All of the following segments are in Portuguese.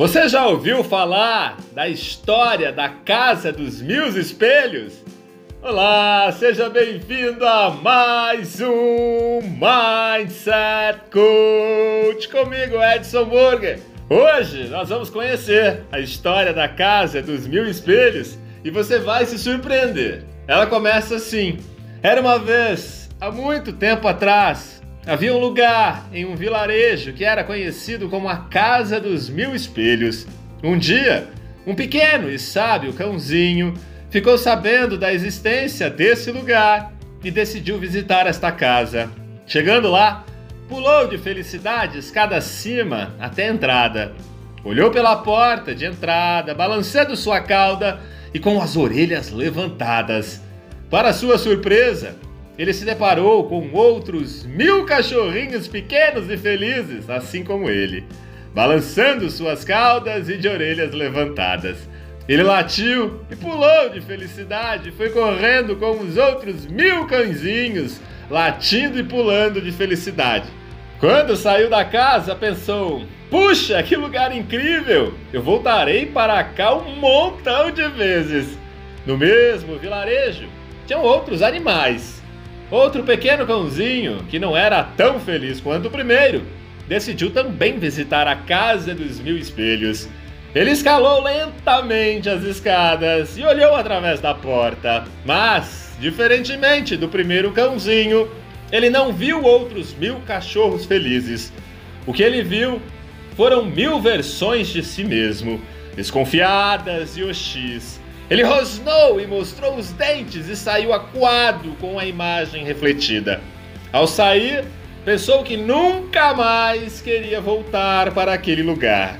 Você já ouviu falar da história da Casa dos Mil Espelhos? Olá, seja bem-vindo a mais um Mindset Coach comigo, Edson Burger. Hoje nós vamos conhecer a história da Casa dos Mil Espelhos e você vai se surpreender. Ela começa assim: Era uma vez, há muito tempo atrás, Havia um lugar em um vilarejo que era conhecido como a Casa dos Mil Espelhos. Um dia, um pequeno e sábio cãozinho ficou sabendo da existência desse lugar e decidiu visitar esta casa. Chegando lá, pulou de felicidade escada acima até a entrada. Olhou pela porta de entrada, balançando sua cauda e com as orelhas levantadas. Para sua surpresa, ele se deparou com outros mil cachorrinhos pequenos e felizes, assim como ele, balançando suas caudas e de orelhas levantadas. Ele latiu e pulou de felicidade, foi correndo com os outros mil cãezinhos, latindo e pulando de felicidade. Quando saiu da casa, pensou: Puxa, que lugar incrível! Eu voltarei para cá um montão de vezes. No mesmo vilarejo, tinham outros animais, Outro pequeno cãozinho, que não era tão feliz quanto o primeiro, decidiu também visitar a Casa dos Mil Espelhos. Ele escalou lentamente as escadas e olhou através da porta, mas, diferentemente do primeiro cãozinho, ele não viu outros mil cachorros felizes. O que ele viu foram mil versões de si mesmo, desconfiadas e hostis, ele rosnou e mostrou os dentes e saiu acuado com a imagem refletida. Ao sair, pensou que nunca mais queria voltar para aquele lugar.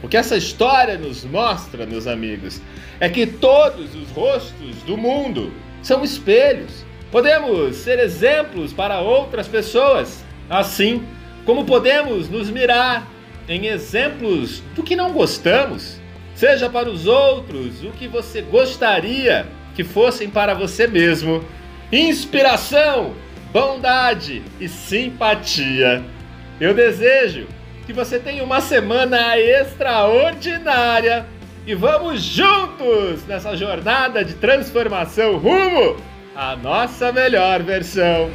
O que essa história nos mostra, meus amigos, é que todos os rostos do mundo são espelhos. Podemos ser exemplos para outras pessoas, assim como podemos nos mirar em exemplos do que não gostamos Seja para os outros o que você gostaria que fossem para você mesmo. Inspiração, bondade e simpatia. Eu desejo que você tenha uma semana extraordinária e vamos juntos nessa jornada de transformação rumo à nossa melhor versão.